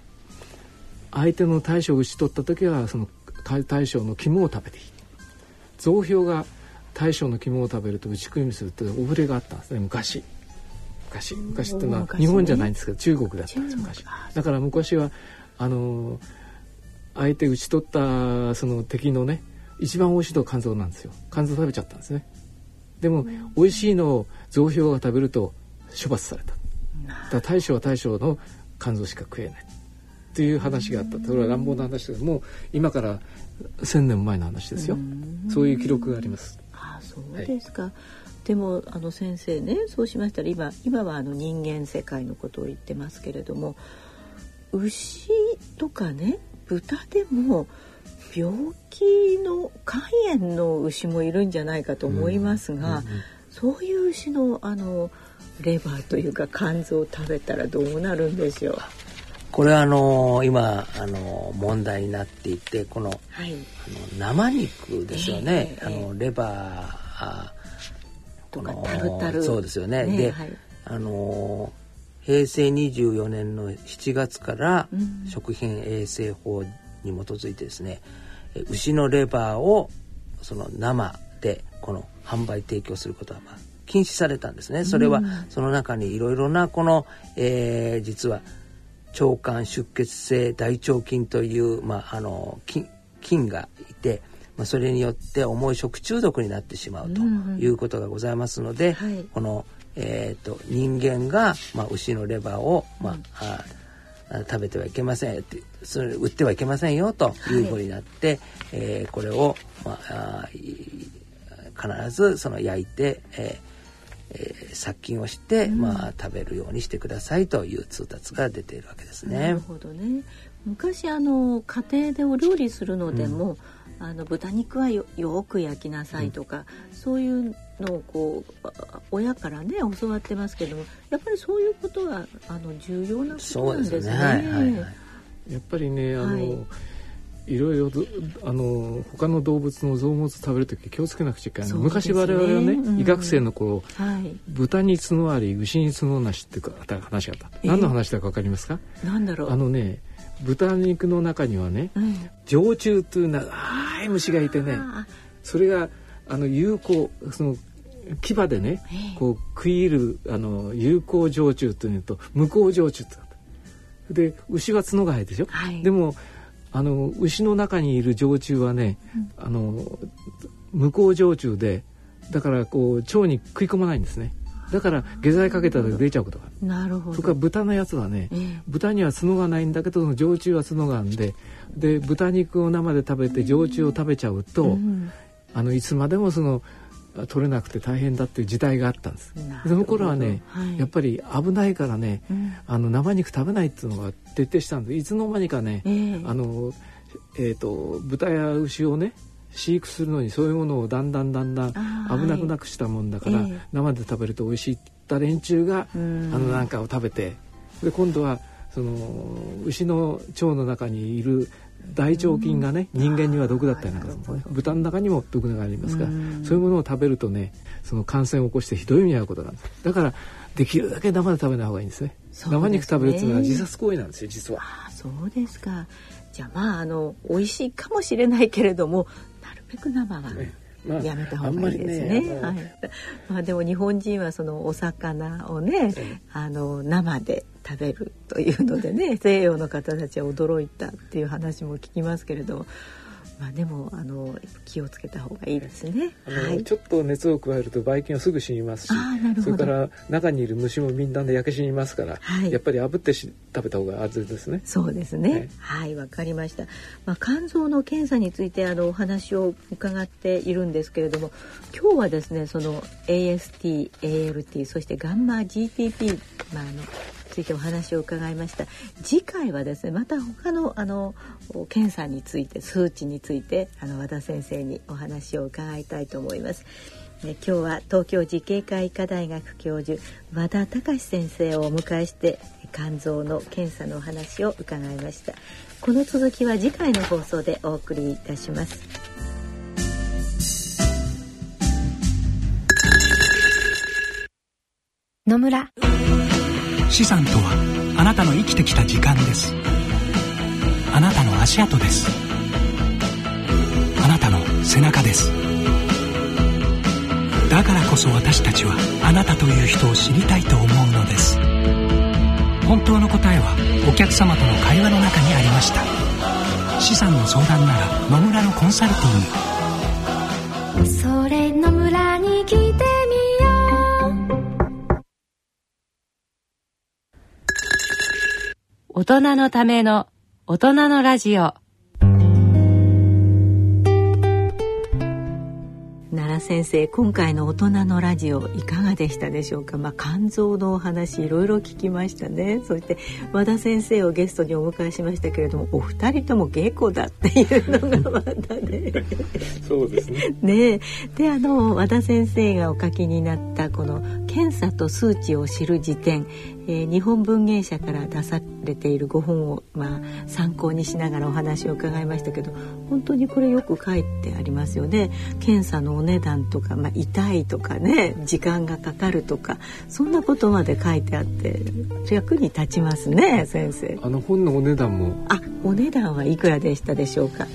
相手の大将を討ち取った時はその大将の肝を食べていい増票が大将の肝を食べると打ち食いにするってお触れがあったんですね。昔。昔昔っていうのは日本じゃないんですけど中国だったんです昔。だから昔。はあの相手討ち取ったその敵のね一番美味しいのは肝臓なんですよ肝臓食べちゃったんですねでも美味しいのを増票が食べると処罰されただから大将は大将の肝臓しか食えないっていう話があった。それは乱暴な話です。もう今から1,000年前の話ですよ。そういう記録があります。あそうですか、はい、でもあの先生ねそうしましたら今今はあの人間世界のことを言ってますけれども牛とかね豚でも病気の肝炎の牛もいるんじゃないかと思いますが、うんうんうん、そういう牛のあのレバーというか肝臓を食べたらどうなるんでしょうこれはあの今あの問題になっていてこの,、はい、あの生肉ですよね、えー、あのレバーとかタルタル。そうですよね、ねで、はい、あの平成24年の7月から食品衛生法に基づいてですね、うん、牛のレバーをその生でこの販売提供することはまあ禁止されたんですね。それはその中にいろいろなこの、えー、実は腸管出血性大腸菌という、まあ、あの菌菌がいて、まあ、それによって重い食中毒になってしまうということがございますので、うんうん、この、えーと、人間が、まあ、牛のレバーを、まあ、あ食べてはいけませんってそれ売ってはいけませんよというふうになって、はい、えー、これを、まあ、必ずその焼いて、えーえー、殺菌をして、うん、まあ、食べるようにしてくださいという通達が出ているわけですね。なるほどね。昔あの家庭でお料理するのでも、うん、あの豚肉はよく焼きなさいとか、うん、そういうのをこう親からね教わってますけどもやっぱりそういうことはあの重要なことなんですね。すね。はいはいはい、やっぱりねあの、はいいろいろあの他の動物の臓物食べる時気をつけなくちゃいけない、ね、昔我々はね、うん、医学生の頃、はい、豚に角あり牛に角なしっていう話があった、えー、何の話だか分かりますか？何だろう。あのね豚肉の中にはね、うん、常虫という長い虫がいてねそれがあの有効その牙でね、えー、こう食い入るあの有効常虫というのと無効常虫とで牛は角が生えてでしょ、はい、でもあの牛の中にいる常虫はね、うん、あの無効常虫でだからこう腸に食い込まないんですね。だから下剤かけたら出ちゃうことがなるほど。それから豚のやつはね、えー、豚には角がないんだけど常虫は角があるんでで豚肉を生で食べて常虫を食べちゃうと、うん、あのいつまでもその取れなくて大変だっていう時代があったんです。その頃はね、はい、やっぱり危ないからね、うん、あの生肉食べないっていうのが徹底したんでいつの間にかね、えー、あのえーと、豚や牛をね飼育するのにそういうものをだんだんだんだん危なくなくしたもんだから、はい、生で食べると美味しいって言った連中が、あのなんかを食べてで今度はその牛の腸の中にいる大腸菌がね人間には毒だったりなんか、ね、豚の中にも毒がありますからそういうものを食べるとねその感染を起こしてひどい目に遭うことなんですだからできるだけ生で食べない方がいいんですね、ね、生肉食べるっていうのは自殺行為なんですよ実は。あそうですか。じゃあまああの美味しいかもしれないけれどもなるべく生は、ねまあ、やめた方がいいですね。ねはい。まあでも日本人はそのお魚をね、あの生で食べるというのでね、西洋の方たちは驚いたっていう話も聞きますけれども。まあでもあの気をつけた方がいいですね。あの、はい、ちょっと熱を加えるとばい菌はすぐ死にますし、それから中にいる虫もみんなで焼け死にますから、はい、やっぱり炙ってし食べた方が安全ですね。そうですね。はいわ、かりました。まあ肝臓の検査についてあのお話を伺っているんですけれども、今日はですねその AST、ALT そしてガンマ GTP まああのついてお話を伺いました。次回はですねまた他のあの検査について数値についてあの和田先生にお話を伺いたいと思います。今日は東京慈恵会医科大学教授和田隆先生をお迎えして肝臓の検査のお話を伺いました。この続きは次回の放送でお送りいたします。野村。資産とはあなたの生きてきた時間です。あなたの足跡です。あなたの背中です。だからこそ私たちはあなたという人を知りたいと思うのです。本当の答えはお客様との会話の中にありました。資産の相談なら野村のコンサルティング。それ野村に来て大人のための大人のラジオ。奈良先生今回の大人のラジオいかがでしたでしょうか？まあ肝臓のお話いろいろ聞きましたね。そして和田先生をゲストにお迎えしましたけれどもお二人とも稽古だっていうのがまたねそうですね。ねであの和田先生がお書きになったこの検査と数値を知る辞典えー、日本文芸社から出されている5本を、まあ、参考にしながらお話を伺いましたけど本当にこれよく書いてありますよね。検査のお値段とか、まあ、痛いとかね時間がかかるとかそんなことまで書いてあって役に立ちますね先生。あの本のお値段も。あお値段はいくらでしたでしょうか？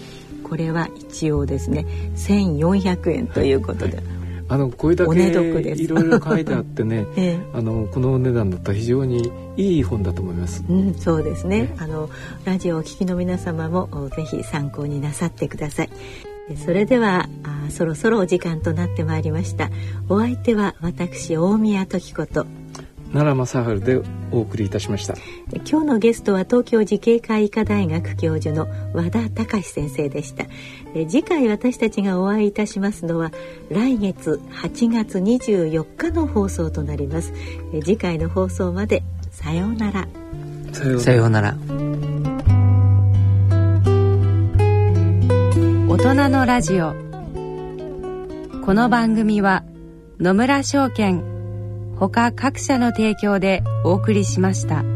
これは一応ですね1400円ということで。はいはいあのこれだけいろいろ書いてあってね、ええ、あのこのお値段だったら非常にいい本だと思います。うん、そうですね。ねあのラジオをお聞きの皆様もぜひ参考になさってください。それではあそろそろお時間となってまいりました。お相手は私大宮時子と奈良正治でお送りいたしました今日のゲストは東京慈恵会医科大学教授の和田隆先生でした次回私たちがお会いいたしますのは来月8月24日の放送となります。次回の放送までさようなら。さようなら。大人のラジオ。この番組は野村証券ほか各社の提供でお送りしました。